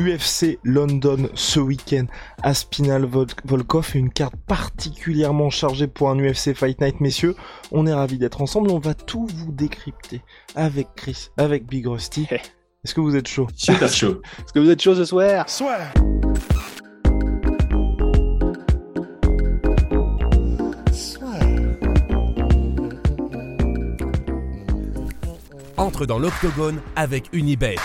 UFC London ce week-end. Aspinal Volkov, une carte particulièrement chargée pour un UFC Fight Night, messieurs. On est ravis d'être ensemble, on va tout vous décrypter avec Chris, avec Big Rusty. Est-ce que vous êtes chaud? Super chaud. Est-ce que vous êtes chaud ce soir Soir Entre dans l'octogone avec Unibet.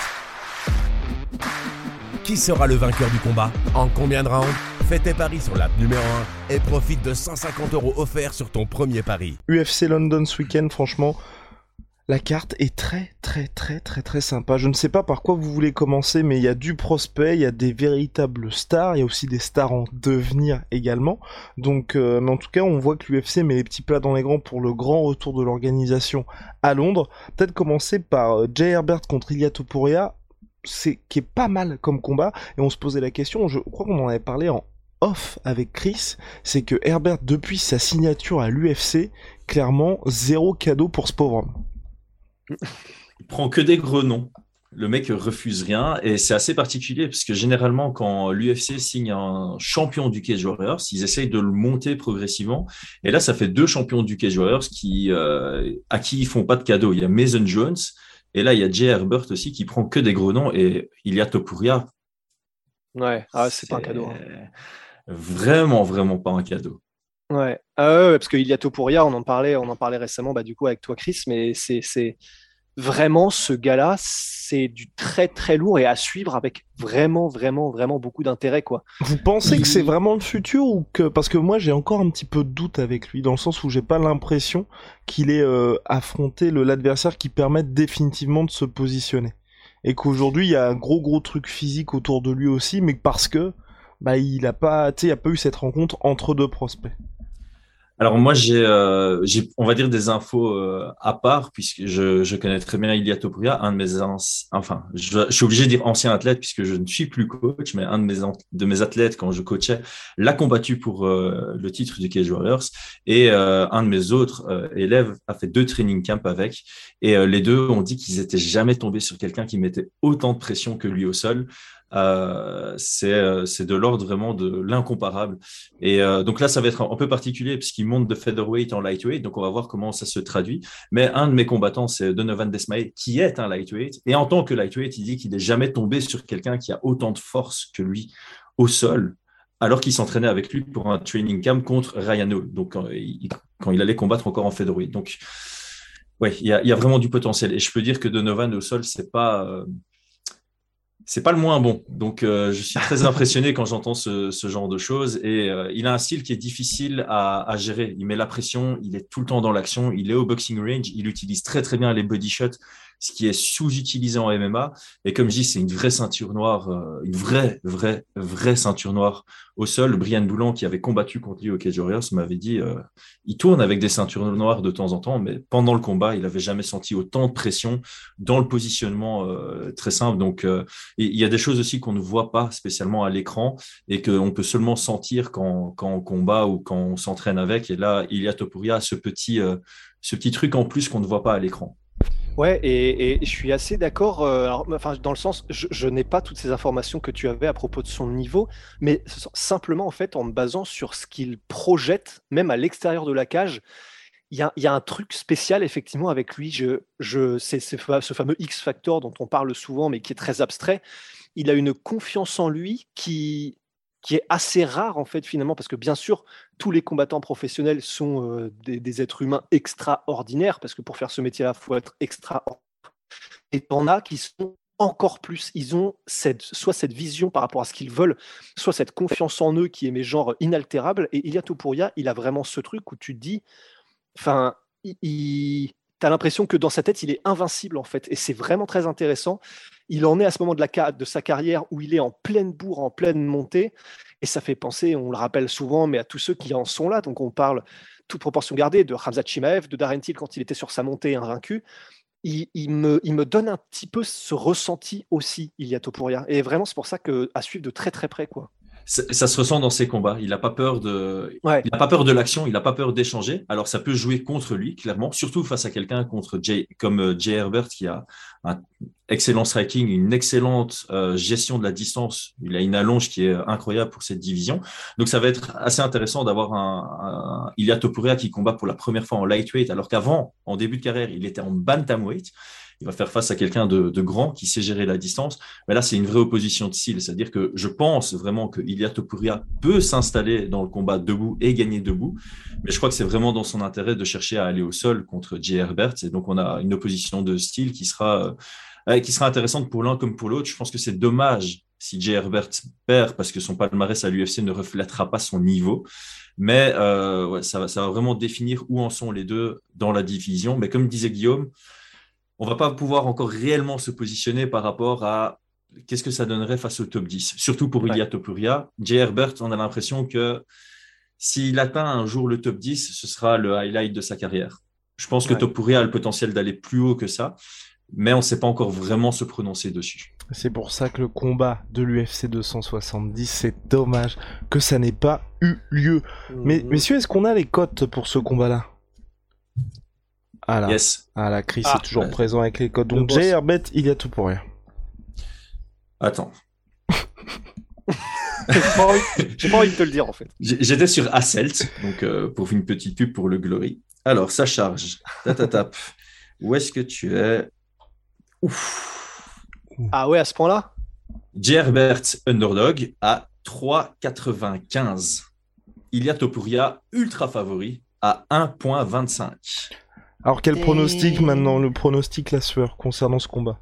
Qui sera le vainqueur du combat En combien de rounds Fais tes paris sur l'app numéro 1 et profite de 150 euros offerts sur ton premier pari. UFC London ce week-end, franchement, la carte est très très très très très sympa. Je ne sais pas par quoi vous voulez commencer, mais il y a du prospect, il y a des véritables stars, il y a aussi des stars en devenir également. Donc, euh, mais en tout cas, on voit que l'UFC met les petits plats dans les grands pour le grand retour de l'organisation à Londres. Peut-être commencer par euh, Jay Herbert contre Ilia Topuria, c'est qui est pas mal comme combat. Et on se posait la question, je crois qu'on en avait parlé en off avec Chris, c'est que Herbert depuis sa signature à l'UFC, clairement zéro cadeau pour ce pauvre homme. Il prend que des grenons. Le mec refuse rien et c'est assez particulier parce que généralement, quand l'UFC signe un champion du Cage Warriors, ils essayent de le monter progressivement. Et là, ça fait deux champions du Cage Warriors qui, euh, à qui ils font pas de cadeau. Il y a Mason Jones et là, il y a Jay Herbert aussi qui prend que des grenons et il y a Topuria. Ouais, ah, c'est pas un cadeau. hein. Vraiment, vraiment pas un cadeau. Ouais, ah ouais, parce que Iliato Pouria, on en parlait, on en parlait récemment, bah, du coup avec toi Chris, mais c'est c'est vraiment ce gars-là, c'est du très très lourd et à suivre avec vraiment vraiment vraiment beaucoup d'intérêt quoi. Vous pensez que c'est vraiment le futur ou que parce que moi j'ai encore un petit peu de doute avec lui dans le sens où j'ai pas l'impression qu'il ait euh, affronté l'adversaire qui permette définitivement de se positionner et qu'aujourd'hui il y a un gros gros truc physique autour de lui aussi mais parce que bah il a pas tu sais il a pas eu cette rencontre entre deux prospects. Alors moi, j'ai, euh, on va dire des infos euh, à part puisque je, je connais très bien Ilia Topuria, un de mes anci- enfin, je, suis obligé de dire ancien athlète puisque je ne suis plus coach, mais un de mes de mes athlètes quand je coachais l'a combattu pour euh, le titre du Cage Warriors et euh, un de mes autres euh, élèves a fait deux training camps avec et euh, les deux ont dit qu'ils étaient jamais tombés sur quelqu'un qui mettait autant de pression que lui au sol. Euh, c'est euh, c'est de l'ordre vraiment de l'incomparable. Et euh, donc là, ça va être un, peu particulier puisqu'il monte de featherweight en lightweight. Donc on va voir comment ça se traduit. Mais un de mes combattants, c'est Donovan Desmae, qui est un lightweight. Et en tant que lightweight, il dit qu'il n'est jamais tombé sur quelqu'un qui a autant de force que lui au sol, alors qu'il s'entraînait avec lui pour un training camp contre Ryan Hall. Donc quand il, allait combattre encore en featherweight. Donc ouais, il y a, vraiment du potentiel. Et je peux dire que Donovan au sol, c'est pas c'est pas le moins bon. Donc, euh, je suis très impressionné quand j'entends ce, ce, genre de choses. Et euh, il a un style qui est difficile à, à, gérer. Il met la pression, il est tout le temps dans l'action, il est au boxing range, il utilise très très bien les body shots, ce qui est sous-utilisé en MMA. Et comme je dis, c'est une vraie ceinture noire, euh, une vraie, vraie, vraie ceinture noire au sol. Brian Boulan, qui avait combattu contre lui au Cage Warriors, m'avait dit euh, il tourne avec des ceintures noires de temps en temps, mais pendant le combat, il n'avait jamais senti autant de pression dans le positionnement euh, très simple. Donc, il y a des choses aussi qu'on ne voit pas spécialement à l'écran et qu'on peut seulement sentir quand, quand on combat ou quand on s'entraîne avec. Et là, il y a Topuria ce petit, ce petit truc en plus qu'on ne voit pas à l'écran. Ouais, et, et, je suis assez d'accord. Euh, enfin, dans le sens, je, n'ai pas toutes ces informations que tu avais à propos de son niveau, mais simplement en fait en me basant sur ce qu'il projette, même à l'extérieur de la cage. Il y, a, y, a, un truc spécial effectivement avec lui. Je, je, c'est ce fameux X factor dont on parle souvent, mais qui est très abstrait. Il a une confiance en lui qui, qui est assez rare en fait finalement, parce que bien sûr, tous les combattants professionnels sont euh, des, êtres humains extraordinaires, parce que pour faire ce métier-là, il faut être extraordinaire. Et t'en as qui sont encore plus. Ils ont soit cette vision par rapport à ce qu'ils veulent, soit cette confiance en eux qui est mais genre inaltérable. Et Ilia Topuria, il a vraiment ce truc où tu dis, enfin, il l'impression que dans sa tête, il est invincible en fait. Et c'est vraiment très intéressant. il en est à ce moment de, la, de sa carrière où il est en pleine bourre, en pleine montée. Et ça fait penser, on le rappelle souvent, mais à tous ceux qui en sont là. Donc on parle, toute proportion gardée, de Hamza Chimaev, de Darren Till quand il était sur sa montée invaincu. Il, il, me, il, me, donne un petit peu ce ressenti aussi, il y a Topuria. Et vraiment, c'est pour ça que à suivre de très très près. quoi ça se ressent dans ses combats. Il n'a pas peur de, il a pas peur de l'action, il n'a pas peur d'échanger. Alors ça peut jouer contre lui, clairement, surtout face à quelqu'un contre Jay, comme euh, Jay Herbert qui a un excellent striking, une excellente euh, gestion de la distance. Il a une allonge qui est incroyable pour cette division. Donc ça va être assez intéressant d'avoir un, un Ilya Topuria qui combat pour la première fois en lightweight, alors qu'avant, en début de carrière, il était en bantamweight il va faire face à quelqu'un de, grand qui sait gérer la distance. Mais là, c'est une vraie opposition de style. C'est-à-dire que je pense vraiment que Topuria peut s'installer dans le combat debout et gagner debout. Mais je crois que c'est vraiment dans son intérêt de chercher à aller au sol contre Jay Herbert. Et donc, on a une opposition de style qui sera, euh, qui sera intéressante pour l'un comme pour l'autre. Je pense que c'est dommage si Jay Herbert perd parce que son palmarès à l'UFC ne reflètera pas son niveau. Mais euh, ça va vraiment définir où en sont les deux dans la division. Mais comme disait Guillaume, on va pas pouvoir encore réellement se positionner par rapport à qu'est-ce que ça donnerait face au top 10, surtout pour Ilya Topuria. Jay Herbert, on a l'impression que s'il atteint un jour le top 10, ce sera le highlight de sa carrière. Je pense que Topuria a le potentiel d'aller plus haut que ça, mais on ne sait pas encore vraiment se prononcer dessus. C'est pour ça que le combat de l'UFC 270, c'est dommage que ça n'ait pas eu lieu. Mais mhm. messieurs, est-ce qu'on a les cotes pour ce combat-là? Ah là, yes. ah la Chris ah, est toujours présent avec les codes. Donc Jay Herbert, il y a tout pour rien. Attends. J'ai pas, envie de te le dire en fait. J'étais sur Asselt, donc euh, pour une petite pub pour le Glory. Alors, ça charge. Tatatap. Où est-ce que tu es? Ouf. Ah ouais, à ce point-là? Jay Herbert Underdog à 3,95. Ilya Topuria ultra favori à 1,25. Alors quel pronostic maintenant, le pronostic la sueur concernant ce combat?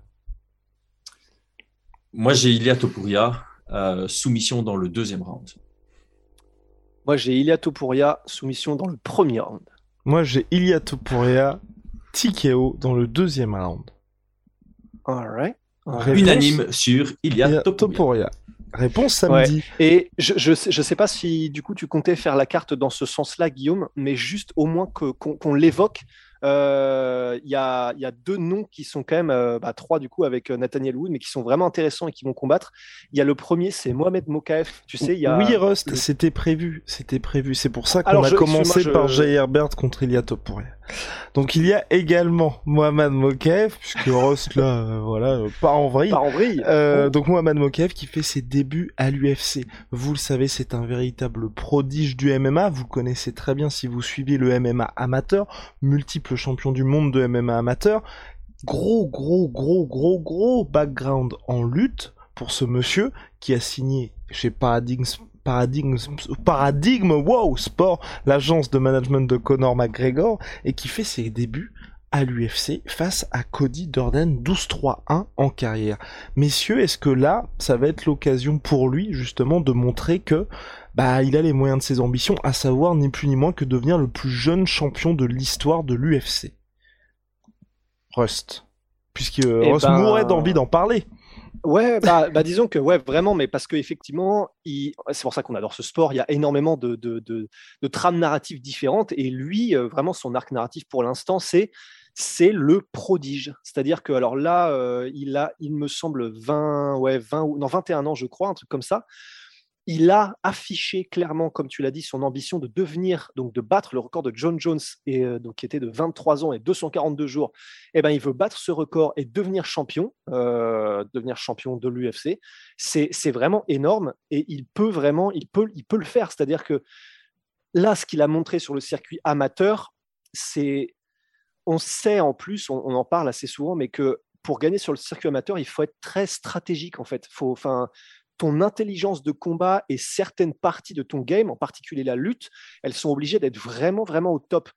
Moi j'ai Ilia Topuria, euh, soumission dans le deuxième round. Moi j'ai Ilia Topuria, soumission dans le premier round. Moi j'ai Ilia Topuria, TKO dans le deuxième round. Alright. Unanime sur Ilia Topuria. Réponse samedi. Et je, je, sais, je sais pas si du coup tu comptais faire la carte dans ce sens-là, Guillaume, mais juste au moins qu'on l'évoque euh, il y, a, deux noms qui sont quand même, euh, bah, trois du coup avec euh, Nathaniel Wood, mais qui sont vraiment intéressants et qui vont combattre. Il y a le premier, c'est Mohamed Mokaef. Tu sais, il y a. Oui, Rust, c'était prévu, c'était prévu. C'est pour ça qu'on a commencé par Jay Herbert contre Ilia Topuria. Donc il y a également Mohamed Mokaev, puisque Rust là, voilà, pas en vrille. Pas en vrille. Donc Mohamed Mokaev qui fait ses débuts à l'UFC. Vous le savez, c'est un véritable prodige du MMA. Vous connaissez très bien si vous suivez le MMA amateur, multiple champion du monde de MMA amateur. Gros, gros, gros, gros, gros background en lutte pour ce monsieur qui a signé chez Paradigm, Paradigm, Paradigm Wow Sport, l'agence de management de Conor McGregor, et qui fait ses débuts à l'UFC face à Cody Durden 12-3-1 en carrière. Messieurs, est-ce que là, ça va être l'occasion pour lui justement de montrer que bah il a les moyens de ses ambitions, à savoir ni plus ni moins que devenir le plus jeune champion de l'histoire de l'UFC. Rust. Puisque eh Rust ben, mourrait d'envie d'en parler. Ouais, bah, bah, disons que ouais, vraiment, mais parce qu'effectivement, c'est pour ça qu'on adore ce sport. Il y a énormément de, de, de, trames narratives différentes, et lui, euh, vraiment, son arc narratif pour l'instant, c'est c'est le prodige. C'est-à-dire que alors là, euh, il a, il me semble 20, ouais, 20 non 21 ans, je crois, un truc comme ça il a affiché clairement, comme tu l'as dit, son ambition de devenir, donc de battre le record de John Jones, et, euh, donc, qui était de 23 ans et 242 jours. Eh ben, il veut battre ce record et devenir champion, euh, devenir champion de l'UFC. C'est vraiment énorme et il peut vraiment, il peut, il peut le faire. C'est-à-dire que là, ce qu'il a montré sur le circuit amateur, c'est, on sait en plus, on, on en parle assez souvent, mais que pour gagner sur le circuit amateur, il faut être très stratégique en fait. Faut, ton intelligence de combat et certaines parties de ton game, en particulier la lutte, elles sont obligées d'être vraiment, vraiment au top.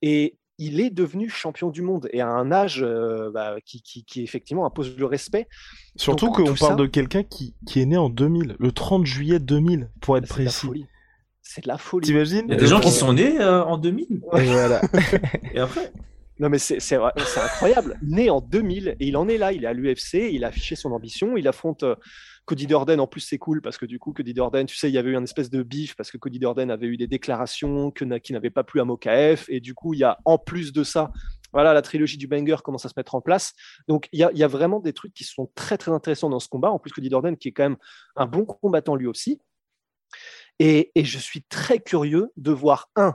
Et il est devenu champion du monde et à un âge euh, bah, qui, qui, effectivement impose le respect. Surtout qu'on parle de quelqu'un qui, qui, est né en 2000, le 30 juillet 2000, pour être précis. C'est de la folie. T'imagines Il y a des gens qui sont nés euh, en 2000. Et voilà. et après Non, mais c'est incroyable. Né en 2000 et il en est là. Il est à l'UFC, il a affiché son ambition. Il affronte euh, Cody Durden. En plus, c'est cool parce que du coup, Cody Durden, tu sais, il y avait eu une espèce de bif parce que Cody Durden avait eu des déclarations qui n'avaient pas plu à Mokaef. Et du coup, il y a en plus de ça, voilà, la trilogie du banger commence à se mettre en place. Donc, il y a, vraiment des trucs qui sont très, très intéressants dans ce combat. En plus, Cody Durden, qui est quand même un bon combattant lui aussi. Et, et je suis très curieux de voir, un,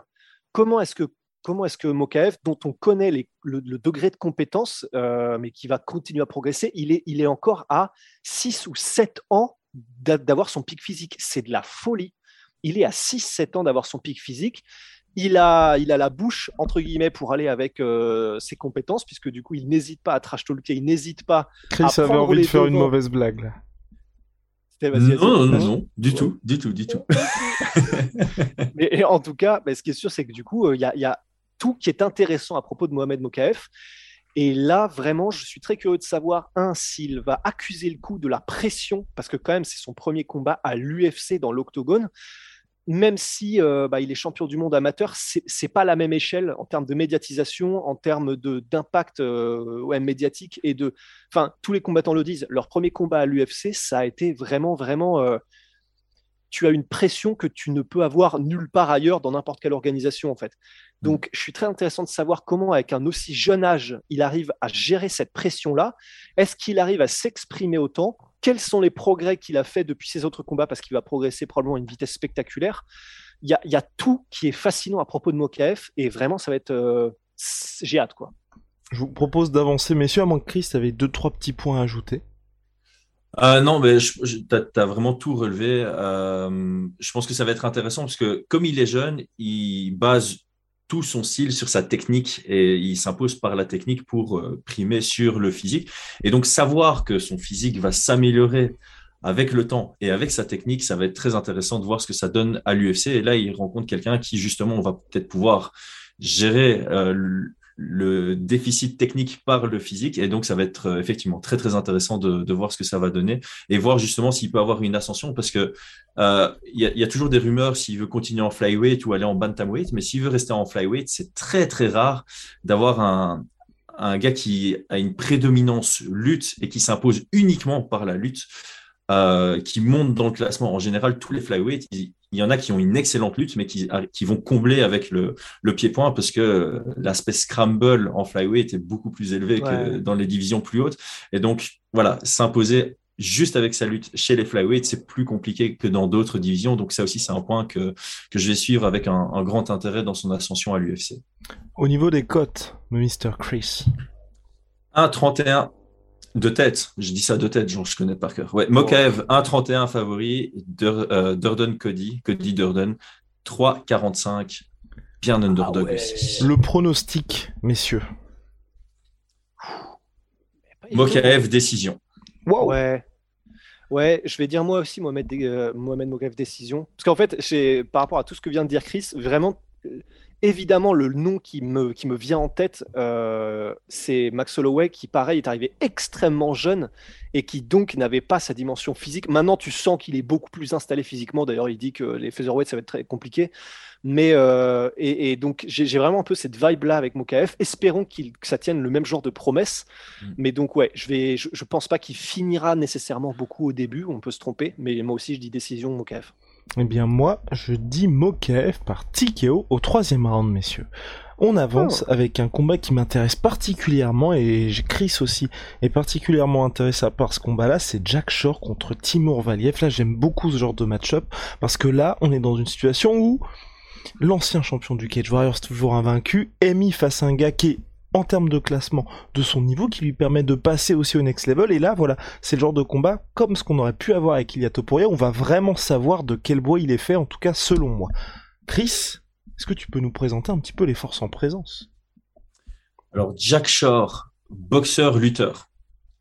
comment est-ce que comment est-ce que Mokaev, dont on connaît le, degré de compétence, euh, mais qui va continuer à progresser, il est, il est encore à 6 ou 7 ans d'avoir son pic physique. C'est de la folie. Il est à 6-7 ans d'avoir son pic physique. Il a, il a la bouche, entre guillemets, pour aller avec euh, ses compétences, puisque du coup, il n'hésite pas à trash talker, il n'hésite pas Chris à avait envie de faire une mauvaise blague, là. Non, non, non, non, du tout, du tout, du tout. mais en tout cas, ce qui est sûr, c'est que du coup, euh, il y, a, qui est intéressant à propos de Mohamed Mokaef. Et là, vraiment, je suis très curieux de savoir, un, s'il va accuser le coup de la pression, parce que quand même, c'est son premier combat à l'UFC dans l'octogone. Même si euh, bah, il est champion du monde amateur, c'est pas la même échelle en termes de médiatisation, en termes d'impact euh, médiatique et de. Enfin, tous les combattants le disent. Leur premier combat à l'UFC, ça a été vraiment, vraiment. Euh, tu as une pression que tu ne peux avoir nulle part ailleurs dans n'importe quelle organisation en fait. Mm. Donc, je suis très intéressant de savoir comment, avec un aussi jeune âge, il arrive à gérer cette pression-là. Est-ce qu'il arrive à s'exprimer autant? Quels sont les progrès qu'il a fait depuis ses autres combats? Parce qu'il va progresser probablement à une vitesse spectaculaire. Il y a, tout qui est fascinant à propos de Mokaef et vraiment, ça va être. Euh, j'ai hâte, quoi. Je vous propose d'avancer, messieurs, à moins que Chris avait deux, trois petits points à ajouter. Euh, non, mais tu as, vraiment tout relevé. Euh, je pense que ça va être intéressant parce que comme il est jeune, il base tout son style sur sa technique et il s'impose par la technique pour euh, primer sur le physique. Et donc savoir que son physique va s'améliorer avec le temps et avec sa technique, ça va être très intéressant de voir ce que ça donne à l'UFC. Et là, il rencontre quelqu'un qui justement va peut-être pouvoir gérer le déficit technique par le physique. Et donc, ça va être euh, effectivement très, très intéressant de, voir ce que ça va donner et voir justement s'il peut avoir une ascension parce que euh, il y, a, y, a, toujours des rumeurs s'il veut continuer en flyweight ou aller en bantamweight, mais s'il veut rester en flyweight, c'est très, très rare d'avoir un, un gars qui a une prédominance lutte et qui s'impose uniquement par la lutte. Euh, qui monte dans le classement. En général, tous les flyweights, ils, il y en a qui ont une excellente lutte, mais qui, qui vont combler avec le, le pied-point parce que l'aspect scramble en flyweight est beaucoup plus élevé que dans les divisions plus hautes. Et donc, voilà, s'imposer juste avec sa lutte chez les flyweights, c'est plus compliqué que dans d'autres divisions. Donc ça aussi, c'est un point que, que je vais suivre avec un, un grand intérêt dans son ascension à l'UFC. Au niveau des cotes, Mr. Chris 1,31 de tête, je dis ça de tête, genre, je connais par cœur. Ouais, Mokaev, 1,31 favori, euh, Durden Cody, Cody Durden, 3,45, bien underdog ah aussi. Le pronostic, messieurs. Mokaev, décision. Wow. Ouais. Ouais, je vais dire moi aussi Mohamed, euh, Mohamed Mokaev, décision. Parce qu'en fait, par rapport à tout ce que vient de dire Chris, vraiment, euh, Évidemment, le nom qui me, qui me vient en tête, euh, c'est Max Holloway, qui, pareil, est arrivé extrêmement jeune et qui donc n'avait pas sa dimension physique. Maintenant, tu sens qu'il est beaucoup plus installé physiquement. D'ailleurs, il dit que les featherweight, ça va être très compliqué. Mais euh, et, donc j'ai vraiment un peu cette vibe là avec Mokaef. Espérons que ça tienne le même genre de promesse. Mm. Mais donc ouais, je vais, je, pense pas qu'il finira nécessairement beaucoup au début. On peut se tromper, mais moi aussi je dis décision Mokaef. Eh bien moi, je dis Mokaev par TKO au troisième round, messieurs. On avance oh. avec un combat qui m'intéresse particulièrement et Chris aussi est particulièrement intéressé par ce combat-là, c'est Jack Shore contre Timur Valiev. Là, j'aime beaucoup ce genre de match-up parce que là, on est dans une situation où l'ancien champion du Cage Warriors, toujours invaincu, est mis face à un gars qui est en termes de classement de son niveau qui lui permet de passer aussi au next level. Et là, voilà, c'est le genre de combat comme ce qu'on aurait pu avoir avec Ilia Topuria. On va vraiment savoir de quel bois il est fait, en tout cas selon moi. Chris, est-ce que tu peux nous présenter un petit peu les forces en présence? Alors, Jack Shore, boxeur-lutteur,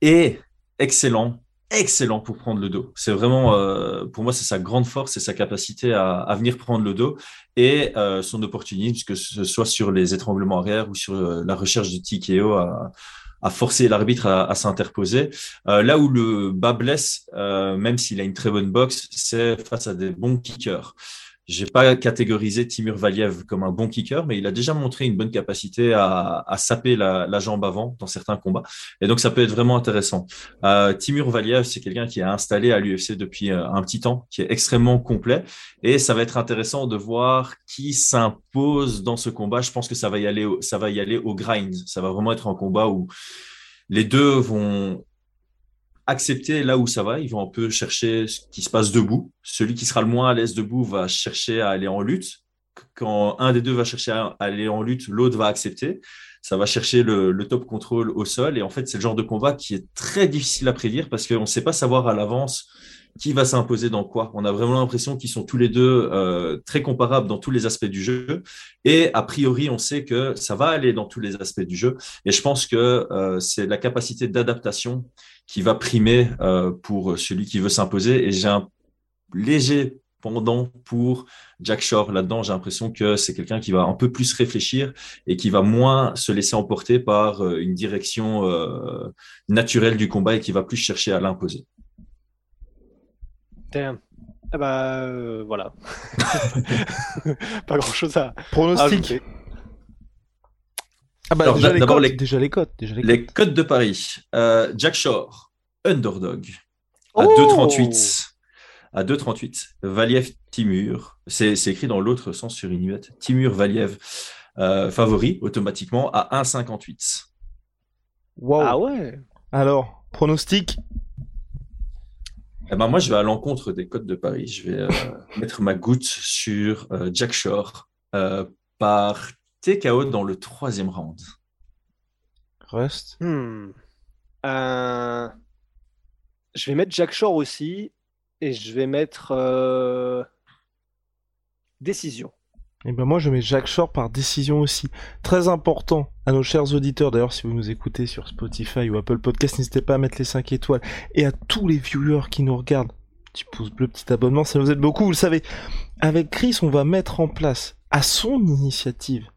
est excellent excellent pour prendre le dos. C'est vraiment, euh, pour moi, c'est sa grande force, c'est sa capacité à, venir prendre le dos et euh, son opportunisme, que ce soit sur les étranglements arrière ou sur euh, la recherche de TKO à, à forcer l'arbitre à, s'interposer. là où le bas blesse, même s'il a une très bonne boxe, c'est face à des bons kickers. J'ai pas catégorisé Timur Valiev comme un bon kicker, mais il a déjà montré une bonne capacité à, à saper la, la, jambe avant dans certains combats. Et donc, ça peut être vraiment intéressant. Euh, Timur Valiev, c'est quelqu'un qui est installé à l'UFC depuis euh, un petit temps, qui est extrêmement complet. Et ça va être intéressant de voir qui s'impose dans ce combat. Je pense que ça va y aller, ça va y aller au grind. Ça va vraiment être un combat où les deux vont accepter là où ça va. Ils vont un peu chercher ce qui se passe debout. Celui qui sera le moins à l'aise debout va chercher à aller en lutte. Quand un des deux va chercher à aller en lutte, l'autre va accepter. Ça va chercher le, top contrôle au sol. Et en fait, c'est le genre de combat qui est très difficile à prédire parce qu'on ne sait pas savoir à l'avance qui va s'imposer dans quoi? On a vraiment l'impression qu'ils sont tous les deux euh, très comparables dans tous les aspects du jeu. Et a priori, on sait que ça va aller dans tous les aspects du jeu. Et je pense que euh, c'est la capacité d'adaptation qui va primer euh, pour celui qui veut s'imposer. Et j'ai un léger pendant pour Jack Shore là-dedans. J'ai l'impression que c'est quelqu'un qui va un peu plus réfléchir et qui va moins se laisser emporter par une direction naturelle du combat et qui va plus chercher à l'imposer. Ah bah euh, voilà. pas grand chose à. Pronostic. Ah bah déjà, les codes, les... déjà les codes. les, codes de Paris. Euh, Jack Shore, underdog, à 2,38. À 2,38. Valiev Timur. C'est écrit dans l'autre sens sur Inuit. Timur Valiev, euh, favori automatiquement à 1,58. Wow. Ah ouais. Alors, pronostic eh ben moi, je vais à l'encontre des codes de Paris. Je vais euh, mettre ma goutte sur euh, Jack Shore euh, par TKO dans le troisième round. Reste. Hmm. Je vais mettre Jack Shore aussi et je vais mettre décision. Et eh ben moi je mets Jacques Shore par décision aussi. Très important à nos chers auditeurs, d'ailleurs si vous nous écoutez sur Spotify ou Apple Podcast, n'hésitez pas à mettre les 5 étoiles. Et à tous les viewers qui nous regardent, petit pouce bleu, petit abonnement, ça nous aide beaucoup, vous le savez. Avec Chris, on va mettre en place, à son initiative,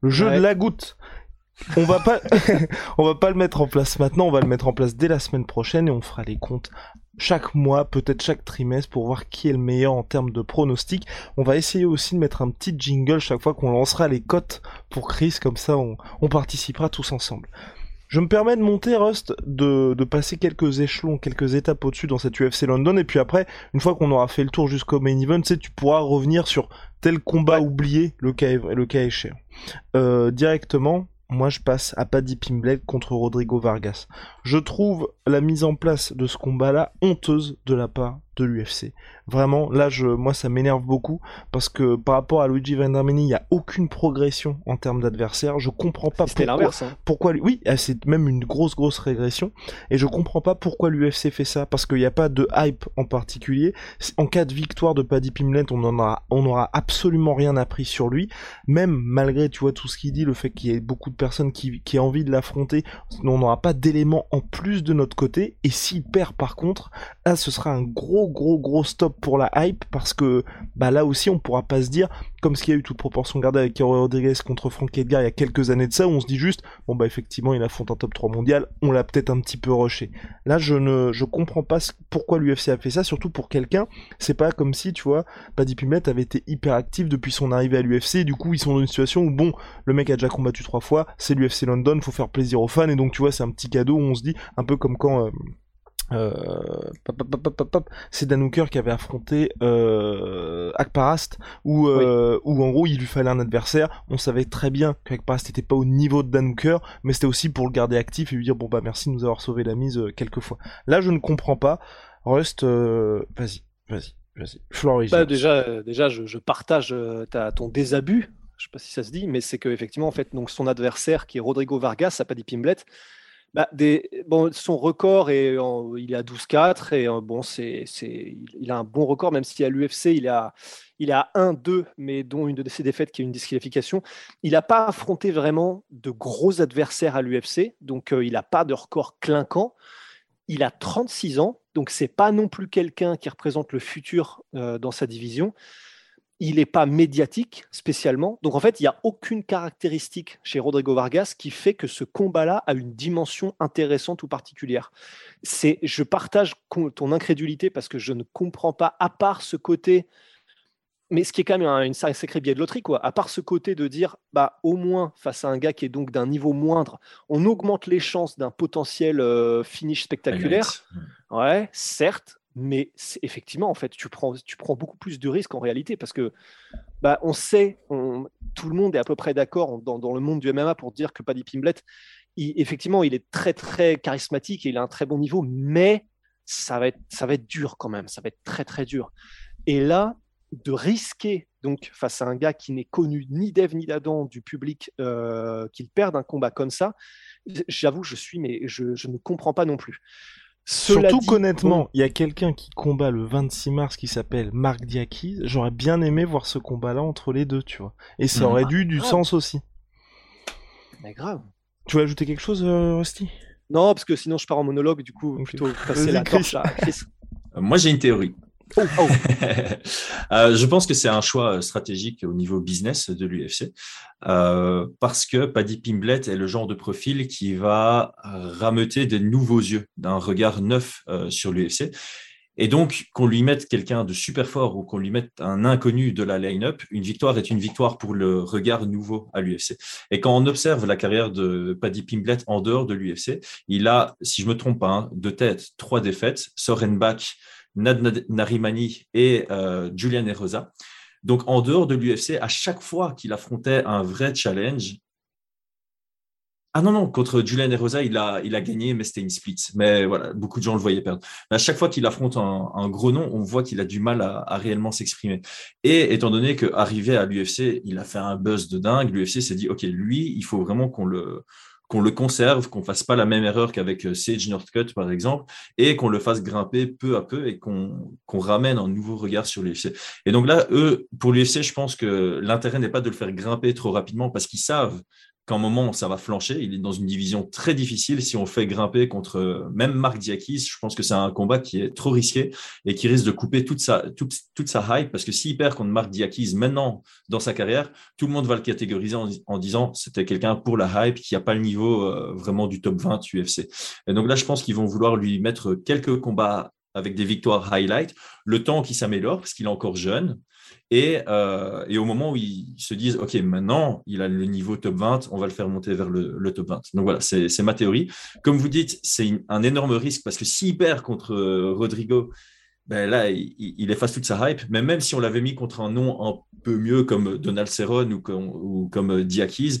le jeu de la goutte. On va pas, on va pas le mettre en place maintenant, on va le mettre en place dès la semaine prochaine et on fera les comptes chaque mois, peut-être chaque trimestre pour voir qui est le meilleur en termes de pronostics. On va essayer aussi de mettre un petit jingle chaque fois qu'on lancera les cotes pour Chris, comme ça on, participera tous ensemble. Je me permets de monter, Rust, de, passer quelques échelons, quelques étapes au-dessus dans cette UFC London, et puis après, une fois qu'on aura fait le tour jusqu'au main event, tu, sais, tu pourras revenir sur tel combat oublié, le cas, le cas échéant. Euh, directement, moi je passe à Paddy Pimblett contre Rodrigo Vargas. Je trouve la mise en place de ce combat-là honteuse de la part de l'UFC. Vraiment, là, je, moi, ça m'énerve beaucoup parce que par rapport à Luigi Vandermini, il n'y a aucune progression en termes d'adversaire. Je comprends pas pourquoi. l'inverse. Hein. Pourquoi Oui, ah, c'est même une grosse, grosse régression. Et je comprends pas pourquoi l'UFC fait ça parce qu'il n'y a pas de hype en particulier. En cas de victoire de Paddy Pimblett, on en aura, on aura absolument rien appris sur lui. Même malgré, tu vois, tout ce qu'il dit, le fait qu'il y ait beaucoup de personnes qui, qui aient envie de l'affronter, on n'aura pas d'éléments en plus de notre côté. Et s'il perd, par contre, là, ce sera un gros, gros, gros stop pour la hype parce que bah là aussi on pourra pas se dire comme ce qu'il y a eu toute proportion gardée avec Kero Rodriguez contre Frank Edgar il y a quelques années de ça on se dit juste bon bah effectivement il affronte un top 3 mondial on l'a peut-être un petit peu rushé. Là je ne je comprends pas pourquoi l'UFC a fait ça surtout pour quelqu'un c'est pas comme si tu vois Paddy Pimlet avait été hyper actif depuis son arrivée à l'UFC du coup ils sont dans une situation où bon le mec a déjà combattu trois fois c'est l'UFC London faut faire plaisir aux fans et donc tu vois c'est un petit cadeau où on se dit un peu comme quand euh, euh, c'est Dan Hooker qui avait affronté euh, Akparast où, euh, où en gros il lui fallait un adversaire. On savait très bien qu'Akparast n'était pas au niveau de Dan Hooker mais c'était aussi pour le garder actif et lui dire bon bah merci de nous avoir sauvé la mise euh, quelques fois là je ne comprends pas. Rust euh, vas-y vas-y vas-y. Bah, déjà déjà je, je partage ton désabus. Je sais pas si ça se dit mais c'est que effectivement en fait donc son adversaire qui est Rodrigo Vargas a pas dit Pimblet bah, son record est il est à 12-4 et euh, bon, c'est, c'est, il a un bon record, même si à l'UFC il a, il a 1-2, mais dont une de ses défaites qui est une disqualification. Il n'a pas affronté vraiment de gros adversaires à l'UFC, donc euh, il n'a pas de record clinquant. Il a 36 ans, donc c'est pas non plus quelqu'un qui représente le futur euh, dans sa division il n'est pas médiatique spécialement. Donc en fait, il n'y a aucune caractéristique chez Rodrigo Vargas qui fait que ce combat-là a une dimension intéressante ou particulière. C'est, je partage ton incrédulité parce que je ne comprends pas, à part ce côté mais ce qui est quand même un, une sacrée biais de loterie, quoi. À part ce côté de dire, bah, au moins, face à un gars qui est donc d'un niveau moindre, on augmente les chances d'un potentiel euh, finish spectaculaire. Ouais, certes, mais effectivement, en fait, tu prends, beaucoup plus de risques en réalité parce que, bah, on sait, tout le monde est à peu près d'accord dans, le monde du MMA pour dire que Paddy Pimblett, effectivement, il est très, très charismatique et il a un très bon niveau, mais ça va être, ça va être dur quand même, ça va être très, très dur. Et là, de risquer donc face à un gars qui n'est connu ni d'Eve ni d'Adam du public euh, qu'il perde un combat comme ça, j'avoue, je suis, mais je, ne comprends pas non plus. Surtout qu'honnêtement, il y a quelqu'un qui combat le 26 mars qui s'appelle Marc Diakis. J'aurais bien aimé voir ce combat-là entre les deux, tu vois. Et ça mmh. aurait dû du sens aussi. Mais grave. Tu veux ajouter quelque chose, euh, Rusty? Non, parce que sinon je pars en monologue, du coup, plutôt passer la torche à Chris. Moi, j'ai une théorie. Oh, oh. Euh, je pense que c'est un choix stratégique au niveau business de l'UFC euh, parce que Paddy Pimblett est le genre de profil qui va rameuter des nouveaux yeux, d'un regard neuf euh, sur l'UFC. Et donc, qu'on lui mette quelqu'un de super fort ou qu'on lui mette un inconnu de la line-up, une victoire est une victoire pour le regard nouveau à l'UFC. Et quand on observe la carrière de Paddy Pimblett en dehors de l'UFC, il a, si je me trompe pas, hein, deux têtes, trois défaites, Sorenbach, Nad Narimani et euh, Julian Erosa. Donc, en dehors de l'UFC, à chaque fois qu'il affrontait un vrai challenge, ah non, non, contre Julian Erosa, il a, il a gagné, mais c'était une split. Mais voilà, beaucoup de gens le voyaient perdre. à chaque fois qu'il affronte un, gros nom, on voit qu'il a du mal à, à réellement s'exprimer. Et étant donné qu'arrivé à l'UFC, il a fait un buzz de dingue, l'UFC s'est dit, OK, lui, il faut vraiment qu'on le, qu'on le conserve, qu'on fasse pas la même erreur qu'avec euh, Sage Northcutt, par exemple, et qu'on le fasse grimper peu à peu et qu'on ramène un nouveau regard sur l'UFC. Et donc là, eux, pour l'UFC, je pense que l'intérêt n'est pas de le faire grimper trop rapidement parce qu'ils savent qu'à un moment, ça va flancher. Il est dans une division très difficile. Si on fait grimper contre même Marc Diakis, je pense que c'est un combat qui est trop risqué et qui risque de couper toute sa, toute, toute sa hype. Parce que s'il perd contre Marc Diakis maintenant dans sa carrière, tout le monde va le catégoriser en, disant c'était quelqu'un pour la hype qui n'a pas le niveau euh, vraiment du top 20 UFC. Et donc là, je pense qu'ils vont vouloir lui mettre quelques combats avec des victoires highlight, le temps qui s'améliore parce qu'il est encore jeune. Euh, et, au moment où ils se disent, OK, maintenant, il a le niveau top 20, on va le faire monter vers le, top 20. Donc voilà, c'est ma théorie. Comme vous dites, c'est un énorme risque parce que s'il perd contre euh, Rodrigo, ben là, il, efface toute sa hype. Mais même si on l'avait mis contre un nom un peu mieux comme Donald Cerrone ou ou comme Diakis,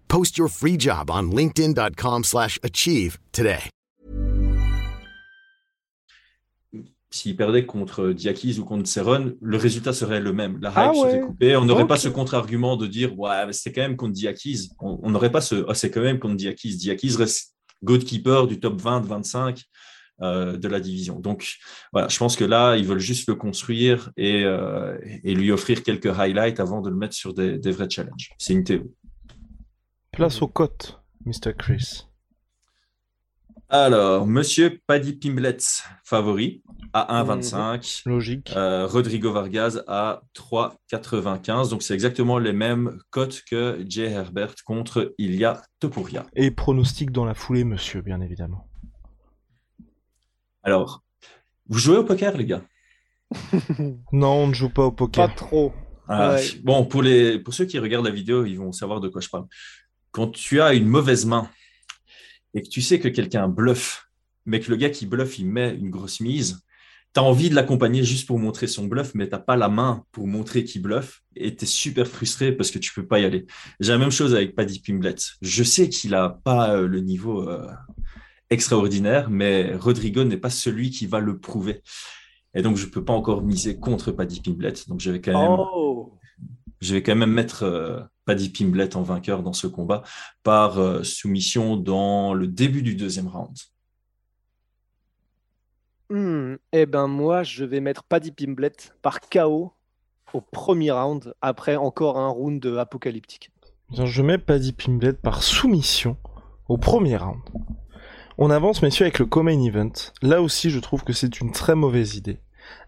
Post your free job on linkedin.com/achieve today. S'il perdait contre Diakis ou contre Cerrone, le résultat serait le même. La hype ah serait coupée. On n'aurait pas ce contre-argument de dire ouais, c'est quand même contre Diakis. On n'aurait pas ce oh, c'est quand même contre Diakis. Diakis reste goalkeeper du top 20-25 euh, de la division. Donc voilà, je pense que là, ils veulent juste le construire et, euh, et lui offrir quelques highlights avant de le mettre sur des, des vrais challenges. C'est une théorie. Place aux cotes, Mr. Chris. Alors, Monsieur Paddy Pimblett, favori, à 1,25. Logique. Euh, Rodrigo Vargas à 3,95. Donc, c'est exactement les mêmes cotes que Jay Herbert contre Ilya Topuria. Et pronostic dans la foulée, monsieur, bien évidemment. Alors, vous jouez au poker, les gars? Non, on ne joue pas au poker. Pas trop. Ah, bon, pour, les, pour ceux qui regardent la vidéo, ils vont savoir de quoi je parle quand tu as une mauvaise main et que tu sais que quelqu'un bluffe, mais que le gars qui bluffe, il met une grosse mise, tu as envie de l'accompagner juste pour montrer son bluff, mais tu n'as pas la main pour montrer qu'il bluffe et tu es super frustré parce que tu peux pas y aller. J'ai la même chose avec Paddy Pimblett. Je sais qu'il n'a pas euh, le niveau euh, extraordinaire, mais Rodrigo n'est pas celui qui va le prouver. Et donc, je ne peux pas encore miser contre Paddy Pimblett. Donc, je vais quand même, oh. je vais quand même mettre euh, Paddy Pimblett en vainqueur dans ce combat par euh, soumission dans le début du deuxième round. Hmm, eh ben moi, je vais mettre Paddy Pimblett par KO au premier round, après encore un round apocalyptique. Je mets Paddy Pimblett par soumission au premier round. On avance, messieurs, avec le Common Event. Là aussi, je trouve que c'est une très mauvaise idée.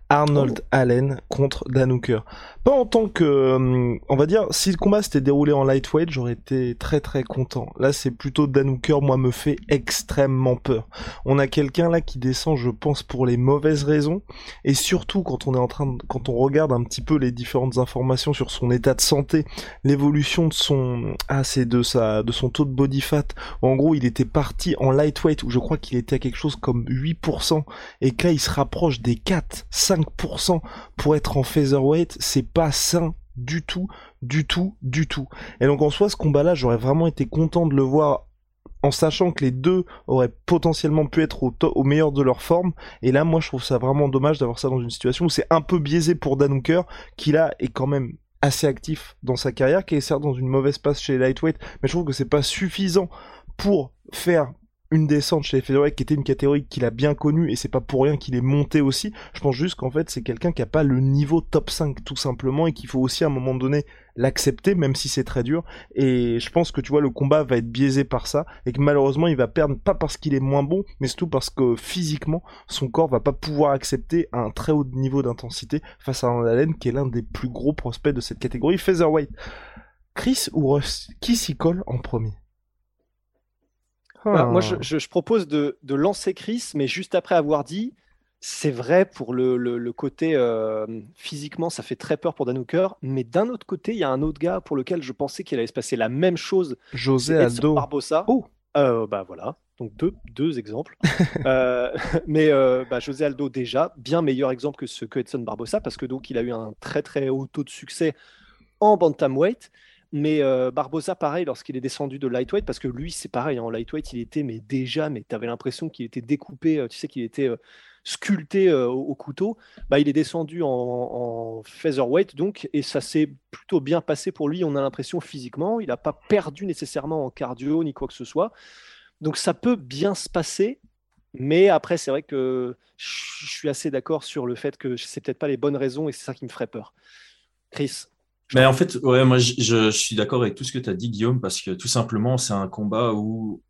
Arnold oh. Allen contre Dan Hooker. Pas en tant que, euh, on va dire, si le combat s'était déroulé en lightweight, j'aurais été très très content. Là, c'est plutôt Dan Hooker, moi, me fait extrêmement peur. On a quelqu'un là qui descend, je pense, pour les mauvaises raisons, et surtout quand on est en train, de, quand on regarde un petit peu les différentes informations sur son état de santé, l'évolution de son, ah, c'est de sa, de son taux de body fat. En gros, il était parti en lightweight où je crois qu'il était à quelque chose comme 8%, et que là, il se rapproche des 4, 5% pour être en featherweight. C'est pas sain du tout, du tout, du tout. Et donc en soi, ce combat-là, j'aurais vraiment été content de le voir en sachant que les deux auraient potentiellement pu être au, au, meilleur de leur forme. Et là, moi, je trouve ça vraiment dommage d'avoir ça dans une situation où c'est un peu biaisé pour Dan Hooker, qui là est quand même assez actif dans sa carrière, qui est certes dans une mauvaise passe chez les lightweight, mais je trouve que c'est pas suffisant pour faire une descente chez Featherweight qui était une catégorie qu'il a bien connue et c'est pas pour rien qu'il est monté aussi. Je pense juste qu'en fait c'est quelqu'un qui a pas le niveau top 5 tout simplement et qu'il faut aussi à un moment donné l'accepter même si c'est très dur et je pense que tu vois le combat va être biaisé par ça et que malheureusement il va perdre pas parce qu'il est moins bon mais surtout parce que physiquement son corps va pas pouvoir accepter un très haut niveau d'intensité face à un Allen qui est l'un des plus gros prospects de cette catégorie Featherweight. Chris ou Russ, qui s'y colle en premier? Bah, moi, je, je, propose de, de, lancer Chris, mais juste après avoir dit, c'est vrai pour le, le, côté euh, physiquement, ça fait très peur pour Dan Hooker, mais d'un autre côté, il y a un autre gars pour lequel je pensais qu'il allait se passer la même chose. José Aldo. Barbosa. Oh. Euh, bah voilà, donc deux, deux exemples. euh, mais euh, bah, José Aldo déjà, bien meilleur exemple que ce que Edson Barbosa, parce que donc il a eu un très très haut taux de succès en bantamweight. Mais euh, Barbosa, pareil, lorsqu'il est descendu de lightweight, parce que lui, c'est pareil, en lightweight, il était, mais déjà, mais tu avais l'impression qu'il était découpé, euh, tu sais, qu'il était euh, sculpté au, couteau. Bah, il est descendu en, featherweight, donc, et ça s'est plutôt bien passé pour lui, on a l'impression physiquement. Il n'a pas perdu nécessairement en cardio ni quoi que ce soit. Donc, ça peut bien se passer. Mais après, c'est vrai que je suis assez d'accord sur le fait que c'est peut-être pas les bonnes raisons et c'est ça qui me ferait peur. Chris? Mais en fait, ouais, moi, je, je suis d'accord avec tout ce que tu as dit, Guillaume, parce que tout simplement, c'est un combat où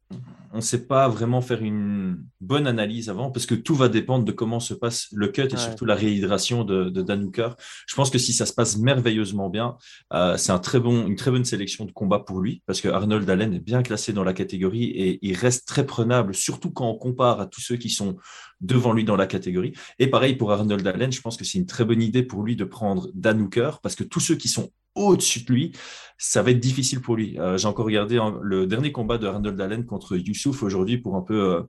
on ne sait pas vraiment faire une bonne analyse avant parce que tout va dépendre de comment se passe le cut et surtout la réhydration de, de Dan Hooker. Je pense que si ça se passe merveilleusement bien, euh, c'est un très bon, une très bonne sélection de combat pour lui parce que Arnold Allen est bien classé dans la catégorie et il reste très prenable, surtout quand on compare à tous ceux qui sont devant lui dans la catégorie. Et pareil pour Arnold Allen, je pense que c'est une très bonne idée pour lui de prendre Dan Hooker parce que tous ceux qui sont au-dessus de lui, ça va être difficile pour lui. Euh, j'ai encore regardé le dernier combat de Arnold Allen contre Youssouf aujourd'hui pour un peu euh,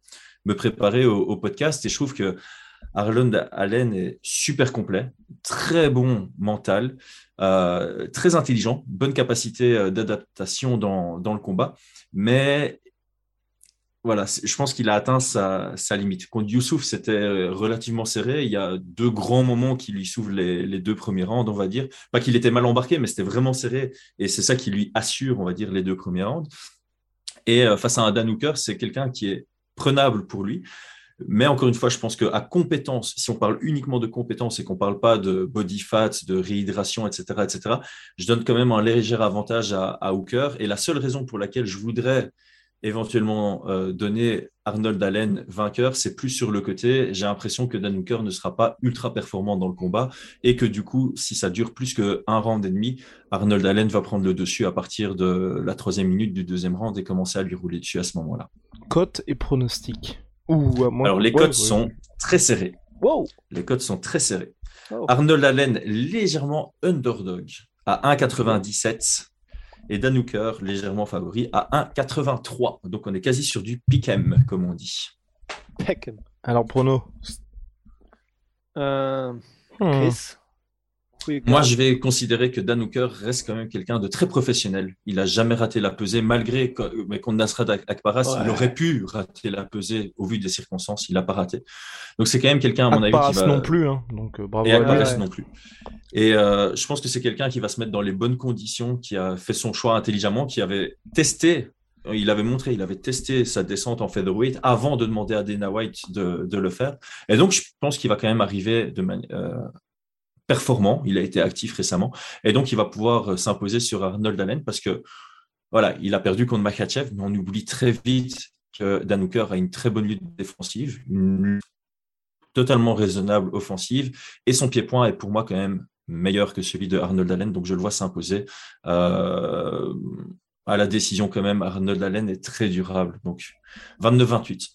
me préparer au, podcast et je trouve que Arnold Allen est super complet, très bon mental, euh, très intelligent, bonne capacité d'adaptation dans, dans, le combat, mais voilà, je pense qu'il a atteint sa, limite. Contre Youssouf, c'était euh, relativement serré. Il y a deux grands moments qui lui s'ouvrent les, deux premiers rounds, on va dire. Pas qu'il était mal embarqué, mais c'était vraiment serré. Et c'est ça qui lui assure, on va dire, les deux premiers rounds. Et euh, face à un Dan Hooker, c'est quelqu'un qui est prenable pour lui. Mais encore une fois, je pense qu'à compétence, si on parle uniquement de compétence et qu'on ne parle pas de body fat, de réhydration, etc., etc., je donne quand même un léger avantage à, à Hooker. Et la seule raison pour laquelle je voudrais éventuellement euh, donner Arnold Allen vainqueur, c'est plus sur le côté. J'ai l'impression que Dan Hooker ne sera pas ultra performant dans le combat et que du coup, si ça dure plus qu'un round et demi, Arnold Allen va prendre le dessus à partir de la troisième minute du deuxième round et commencer à lui rouler dessus à ce moment-là. Cote et pronostic. Alors les cotes sont très serrées. Wow. Les cotes sont très serrées. Arnold Allen légèrement underdog à 1,97 et Dan Hooker légèrement favori à 1,83. Donc on est quasi sur du pick'em, comme on dit. Pick'em. Alors prono euh, hmm. Moi, je vais considérer que Dan Hooker reste quand même quelqu'un de très professionnel. Il n'a jamais raté la pesée, malgré mais contre Nasrat Akparas, il aurait pu rater la pesée au vu des circonstances. Il n'a pas raté. Donc, c'est quand même quelqu'un, à mon avis, qui va... non plus. Hein. Donc, euh, bravo. Et Akparas non plus. Et euh, je pense que c'est quelqu'un qui va se mettre dans les bonnes conditions, qui a fait son choix intelligemment, qui avait testé il avait montré, il avait testé sa descente en featherweight avant de demander à Dana White de, de le faire. Et donc, je pense qu'il va quand même arriver de manière, euh, performant. Il a été actif récemment. Et donc, il va pouvoir s'imposer sur Arnold Allen parce que, voilà, il a perdu contre Makachev, mais on oublie très vite que Dan Hooker a une très bonne lutte défensive, une lutte totalement raisonnable offensive, et son pied-point est pour moi quand même meilleur que celui de Arnold Allen, donc je le vois s'imposer. Euh, à la décision quand même, Arnold Allen est très durable, donc 29-28.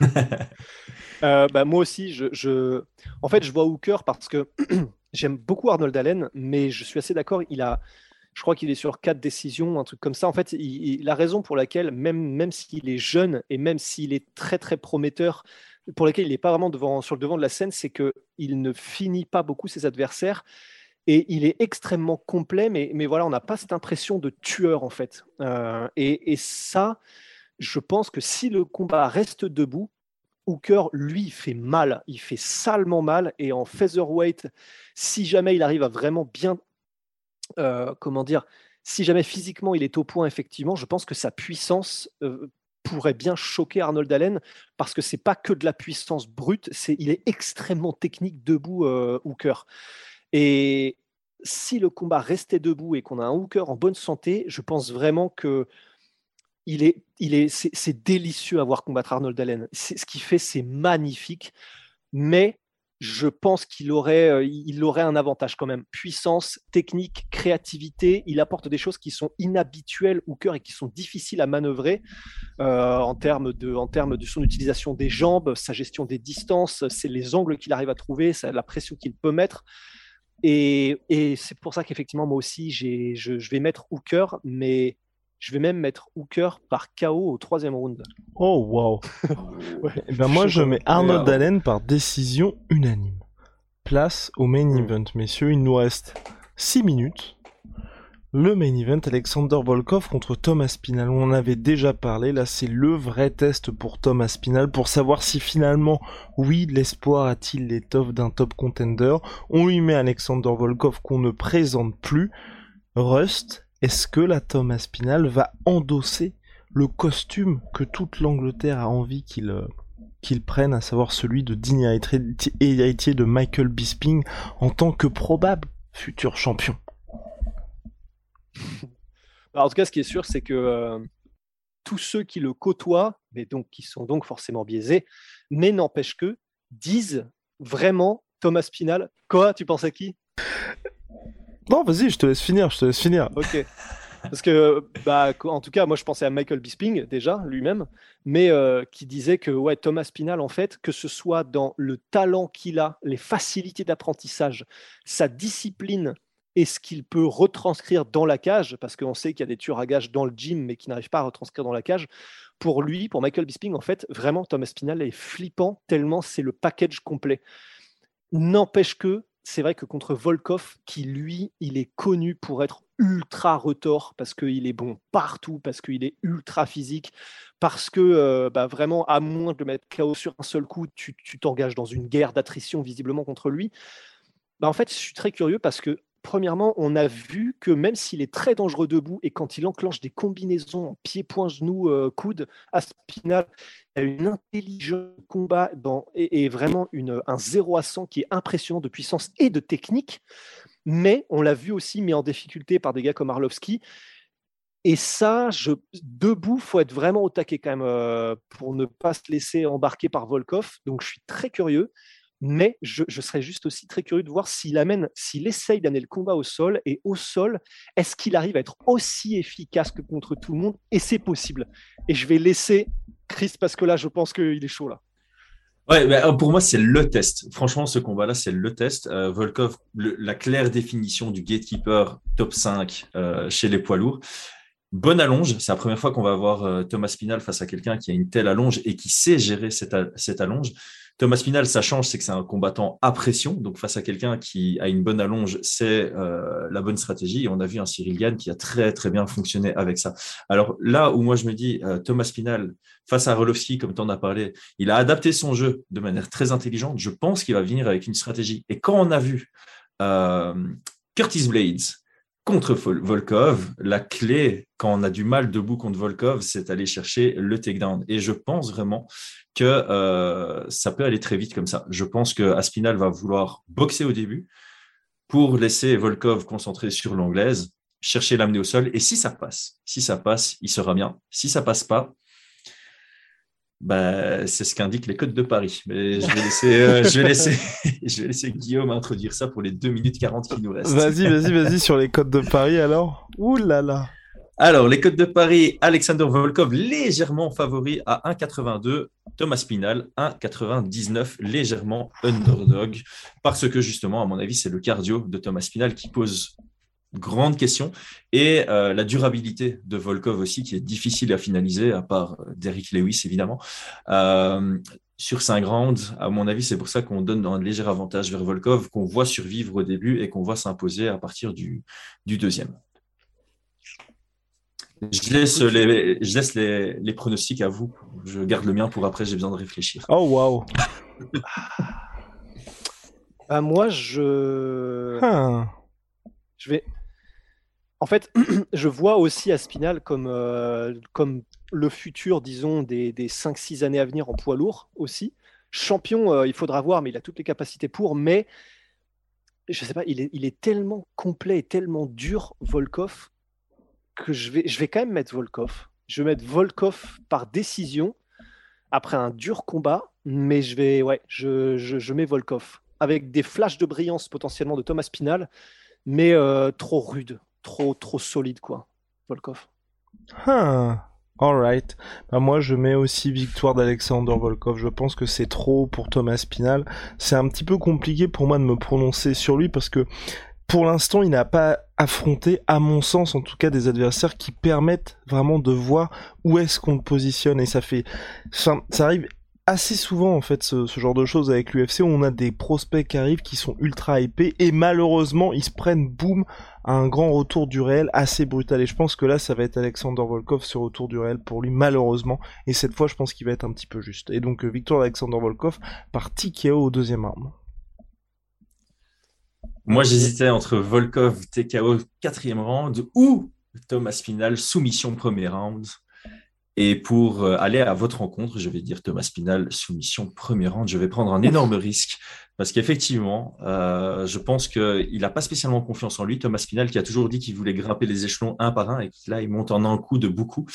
Euh, bah, moi aussi, je, en fait, je vois Hooker parce que j'aime beaucoup Arnold Allen, mais je suis assez d'accord. Il a, je crois qu'il est sur quatre décisions, un truc comme ça. En fait, la raison pour laquelle, même, même s'il est jeune et même s'il est très très prometteur, pour laquelle il n'est pas vraiment devant, sur le devant de la scène, c'est qu'il ne finit pas beaucoup ses adversaires. Et il est extrêmement complet, mais, mais voilà, on n'a pas cette impression de tueur en fait. Euh, et, ça, je pense que si le combat reste debout, Hooker, lui, fait mal, il fait salement mal. Et en featherweight, si jamais il arrive à vraiment bien, euh, comment dire, si jamais physiquement il est au point, effectivement, je pense que sa puissance euh, pourrait bien choquer Arnold Allen parce que c'est pas que de la puissance brute, c'est il est extrêmement technique debout euh, Hooker. Et si le combat restait debout et qu'on a un Hooker en bonne santé, je pense vraiment que il est, il est, c'est délicieux à voir combattre Arnold Allen. Ce qu'il fait, c'est magnifique, mais je pense qu'il aurait, euh, il un avantage quand même. Puissance, technique, créativité. Il apporte des choses qui sont inhabituelles au cœur et qui sont difficiles à manœuvrer euh, en, termes de, en termes de son utilisation des jambes, sa gestion des distances, c'est les angles qu'il arrive à trouver, la pression qu'il peut mettre. Et, c'est pour ça qu'effectivement, moi aussi, je, je, vais mettre Hooker, mais je vais même mettre Hooker par KO au troisième round. Oh wow. Eh ben moi je mets Arnold Allen par décision unanime. Place au main hmm. event, messieurs. Il nous reste 6 minutes. Le main event, Alexander Volkov contre Thomas Pinal. On en avait déjà parlé. Là, c'est le vrai test pour Thomas Pinal pour savoir si finalement, oui, l'espoir a-t-il l'étoffe d'un top contender. On lui met Alexander Volkov qu'on ne présente plus. Rust, est-ce que la Thomas Pinal va endosser le costume que toute l'Angleterre a envie qu'il euh, prenne, à savoir celui de digne héritier de Michael Bisping en tant que probable futur champion? En tout cas, ce qui est sûr, c'est que euh, tous ceux qui le côtoient, mais donc qui sont donc forcément biaisés, mais n'empêche que, disent vraiment Thomas Pinal. Quoi Tu penses à qui? Non, vas-y, je te laisse finir, je te laisse finir. Ok. Parce que, bah, en tout cas, moi, je pensais à Michael Bisping, déjà, lui-même, mais euh, qui disait que ouais, Thomas Pinal, en fait, que ce soit dans le talent qu'il a, les facilités d'apprentissage, sa discipline et ce qu'il peut retranscrire dans la cage, parce qu'on sait qu'il y a des tueurs à gages dans le gym, mais qui n'arrivent pas à retranscrire dans la cage. Pour lui, pour Michael Bisping, en fait, vraiment, Thomas Pinal est flippant, tellement c'est le package complet. N'empêche que c'est vrai que contre Volkov, qui lui, il est connu pour être ultra retort, parce qu'il est bon partout, parce qu'il est ultra physique, parce que euh, bah, vraiment, à moins de mettre KO sur un seul coup, tu t'engages dans une guerre d'attrition visiblement contre lui. Bah, en fait, je suis très curieux parce que premièrement, on a vu que même s'il est très dangereux debout et quand il enclenche des combinaisons en pied, point, genou, euh, coude, à Spinal, il a une intelligence combat et, vraiment un 0 à 100 qui est impressionnant de puissance et de technique. Mais on l'a vu aussi mis en difficulté par des gars comme Arlovski. Et ça, je, debout, faut être vraiment au taquet quand même euh, pour ne pas se laisser embarquer par Volkov. Donc, je suis très curieux mais je, serais juste aussi très curieux de voir s'il amène, s'il essaye d'amener le combat au sol, et au sol, est-ce qu'il arrive à être aussi efficace que contre tout le monde? Et c'est possible. Et je vais laisser Chris, parce que là, je pense qu'il est chaud là. Ouais, euh, pour moi, c'est le test. Franchement, ce combat-là, c'est le test. Euh, Volkov, la claire définition du gatekeeper top 5 euh, chez les poids lourds. Bonne allonge, c'est la première fois qu'on va avoir Thomas Pinal face à quelqu'un qui a une telle allonge et qui sait gérer cette allonge. Thomas Pinal, ça change, c'est que c'est un combattant à pression. Donc, face à quelqu'un qui a une bonne allonge, c'est euh, la bonne stratégie. On a vu un Cyril Gann qui a très, très bien fonctionné avec ça. Alors, là où moi, je me dis, euh, Thomas Pinal, face à Rolovski, comme tu en as parlé, il a adapté son jeu de manière très intelligente. Je pense qu'il va venir avec une stratégie. Et quand on a vu euh, Curtis Blades contre Volkov, la clé, quand on a du mal debout contre Volkov, c'est aller chercher le takedown. Et je pense vraiment que euh, ça peut aller très vite comme ça. Je pense que Aspinal va vouloir boxer au début pour laisser Volkov concentrer sur l'anglaise, chercher l'amener au sol. Et si ça passe, si ça passe, il sera bien. Si ça passe pas, bah, c'est ce qu'indiquent les codes de Paris. Mais je vais laisser, euh, je vais laisser, je vais laisser Guillaume introduire ça pour les 2 minutes 40 qui nous restent. Vas-y, vas-y, vas-y sur les codes de Paris alors. Ouh là là. Alors, les codes de Paris, Alexander Volkov légèrement favori à 1,82, Thomas Pinal 1,99, légèrement underdog, parce que justement, à mon avis, c'est le cardio de Thomas Pinal qui pose grande question. Et euh, la durabilité de Volkov aussi, qui est difficile à finaliser, à part euh, Derrick Lewis, évidemment. Euh, sur 5 rounds, à mon avis, c'est pour ça qu'on donne un léger avantage vers Volkov, qu'on voit survivre au début et qu'on voit s'imposer à partir du, du, deuxième. Je laisse, les, je laisse les, les, pronostics à vous. Je garde le mien pour après, j'ai besoin de réfléchir. Oh, waouh! bah, moi, je. Ah. Je vais, en fait, je vois aussi Aspinal comme, euh, comme le futur, disons, des, des 5-6 années à venir en poids lourd aussi. Champion, euh, il faudra voir, mais il a toutes les capacités pour. Mais je sais pas, il est, il est tellement complet et tellement dur, Volkov, que je vais, je vais quand même mettre Volkov. Je vais mettre Volkov par décision après un dur combat, mais je vais, ouais, je, je, mets Volkov avec des flashs de brillance potentiellement de Thomas Spinal, mais euh, trop rude trop, trop solide, quoi, Volkov. Ah, alright. Bah moi, je mets aussi victoire d'Alexander Volkov. Je pense que c'est trop pour Thomas Pinal. C'est un petit peu compliqué pour moi de me prononcer sur lui parce que pour l'instant, il n'a pas affronté, à mon sens, en tout cas, des adversaires qui permettent vraiment de voir où est-ce qu'on positionne. Et ça fait, ça arrive assez souvent en fait ce, genre de choses avec l'UFC où on a des prospects qui arrivent qui sont ultra épais et malheureusement ils se prennent boum à un grand retour du réel assez brutal et je pense que là ça va être Alexander Volkov ce retour du réel pour lui malheureusement et cette fois je pense qu'il va être un petit peu juste et donc euh, victoire d'Alexander Volkov par TKO au deuxième round. Moi j'hésitais entre Volkov TKO quatrième round ou Thomas Final soumission premier round. Et pour euh, aller à votre rencontre, je vais dire Thomas Pinal, soumission premier round. Je vais prendre un énorme risque parce qu'effectivement, euh, je pense qu'il n'a pas spécialement confiance en lui. Thomas Pinal qui a toujours dit qu'il voulait grimper les échelons un par un et là, il monte en un coup de beaucoup.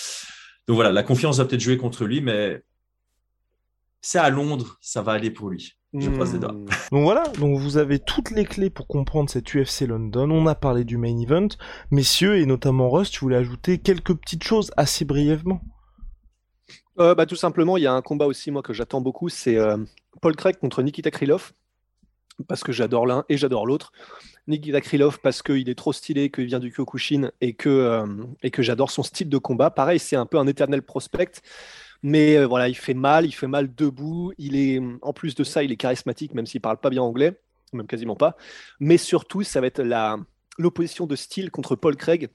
Donc voilà, la confiance va peut-être jouer contre lui, mais c'est à Londres, ça va aller pour lui. Je croise les doigts. Hmm. Donc voilà, donc vous avez toutes les clés pour comprendre cette UFC London. On a parlé du main event. Messieurs, et notamment Rust, tu voulais ajouter quelques petites choses assez brièvement euh, bah, Tout simplement, il y a un combat aussi, moi, que j'attends beaucoup, c'est euh, Paul Craig contre Nikita Krylov, parce que j'adore l'un et j'adore l'autre. Nikita Krylov parce qu'il est trop stylé, qu'il vient du Kyokushin et que, euh, que j'adore son style de combat. Pareil, c'est un peu un éternel prospect. Mais voilà, il fait mal, il fait mal debout. Il est, en plus de ça, il est charismatique, même s'il parle pas bien anglais, même quasiment pas. Mais surtout, ça va être l'opposition de style contre Paul Craig,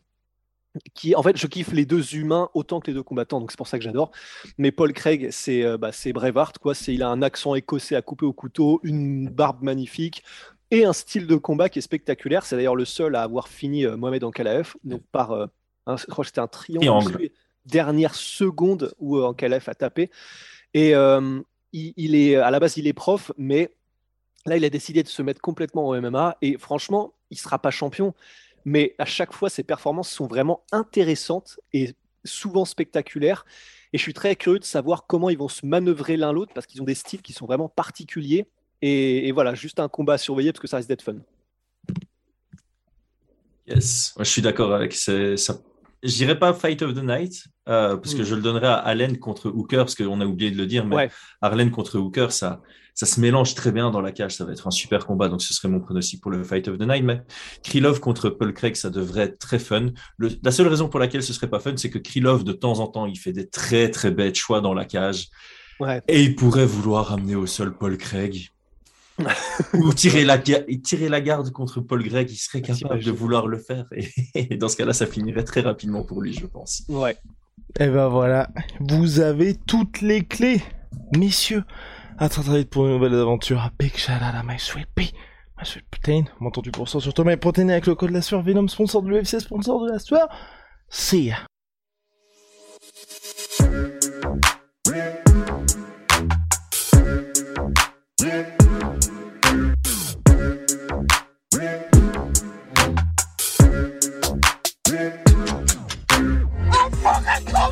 qui en fait je kiffe les deux humains autant que les deux combattants donc c'est pour ça que j'adore. Mais Paul Craig c'est euh, bah, c'est Brevard quoi. C'est il a un accent écossais à couper au couteau une barbe magnifique et un style de combat qui est spectaculaire. C'est d'ailleurs le seul à avoir fini euh, Mohamed Ankalaev donc par euh, un, je crois que c'était un triangle, dernière seconde où Ankalaev a tapé. Et il, il, est à la base il est prof mais là il a décidé de se mettre complètement au MMA et franchement il sera pas champion mais à chaque fois, ses performances sont vraiment intéressantes et souvent spectaculaires. Et je suis très curieux de savoir comment ils vont se manœuvrer l'un l'autre parce qu'ils ont des styles qui sont vraiment particuliers. Et, voilà, juste un combat à surveiller parce que ça risque d'être fun. Yes, je suis d'accord avec ça. Je dirais pas Fight of the Night euh, parce que hmm. je le donnerais à Allen contre Hooker parce qu'on a oublié de le dire, mais Arlen contre Hooker, ça, ça se mélange très bien dans la cage. Ça va être un super combat. Donc, ce serait mon pronostic pour le Fight of the Night. Mais Krylov contre Paul Craig, ça devrait être très fun. la seule raison pour laquelle ce serait pas fun, c'est que Krylov, de temps en temps, il fait des très, très bêtes choix dans la cage. Et il pourrait vouloir amener au sol Paul Craig. Ou tirer la, tirer la garde contre Paul Craig, il serait capable de vouloir le faire. Et, dans ce cas-là, ça finirait très rapidement pour lui, je pense. Ouais. Et ben voilà, vous avez toutes les clés, messieurs. À très très vite pour une nouvelle aventure. Big shout out à my sweet pea, Ah, je Protein, mon du pourcent sur Thomas et Protein avec le code la sueur Venom, sponsor de l'UFC, sponsor de la sueur? See ya.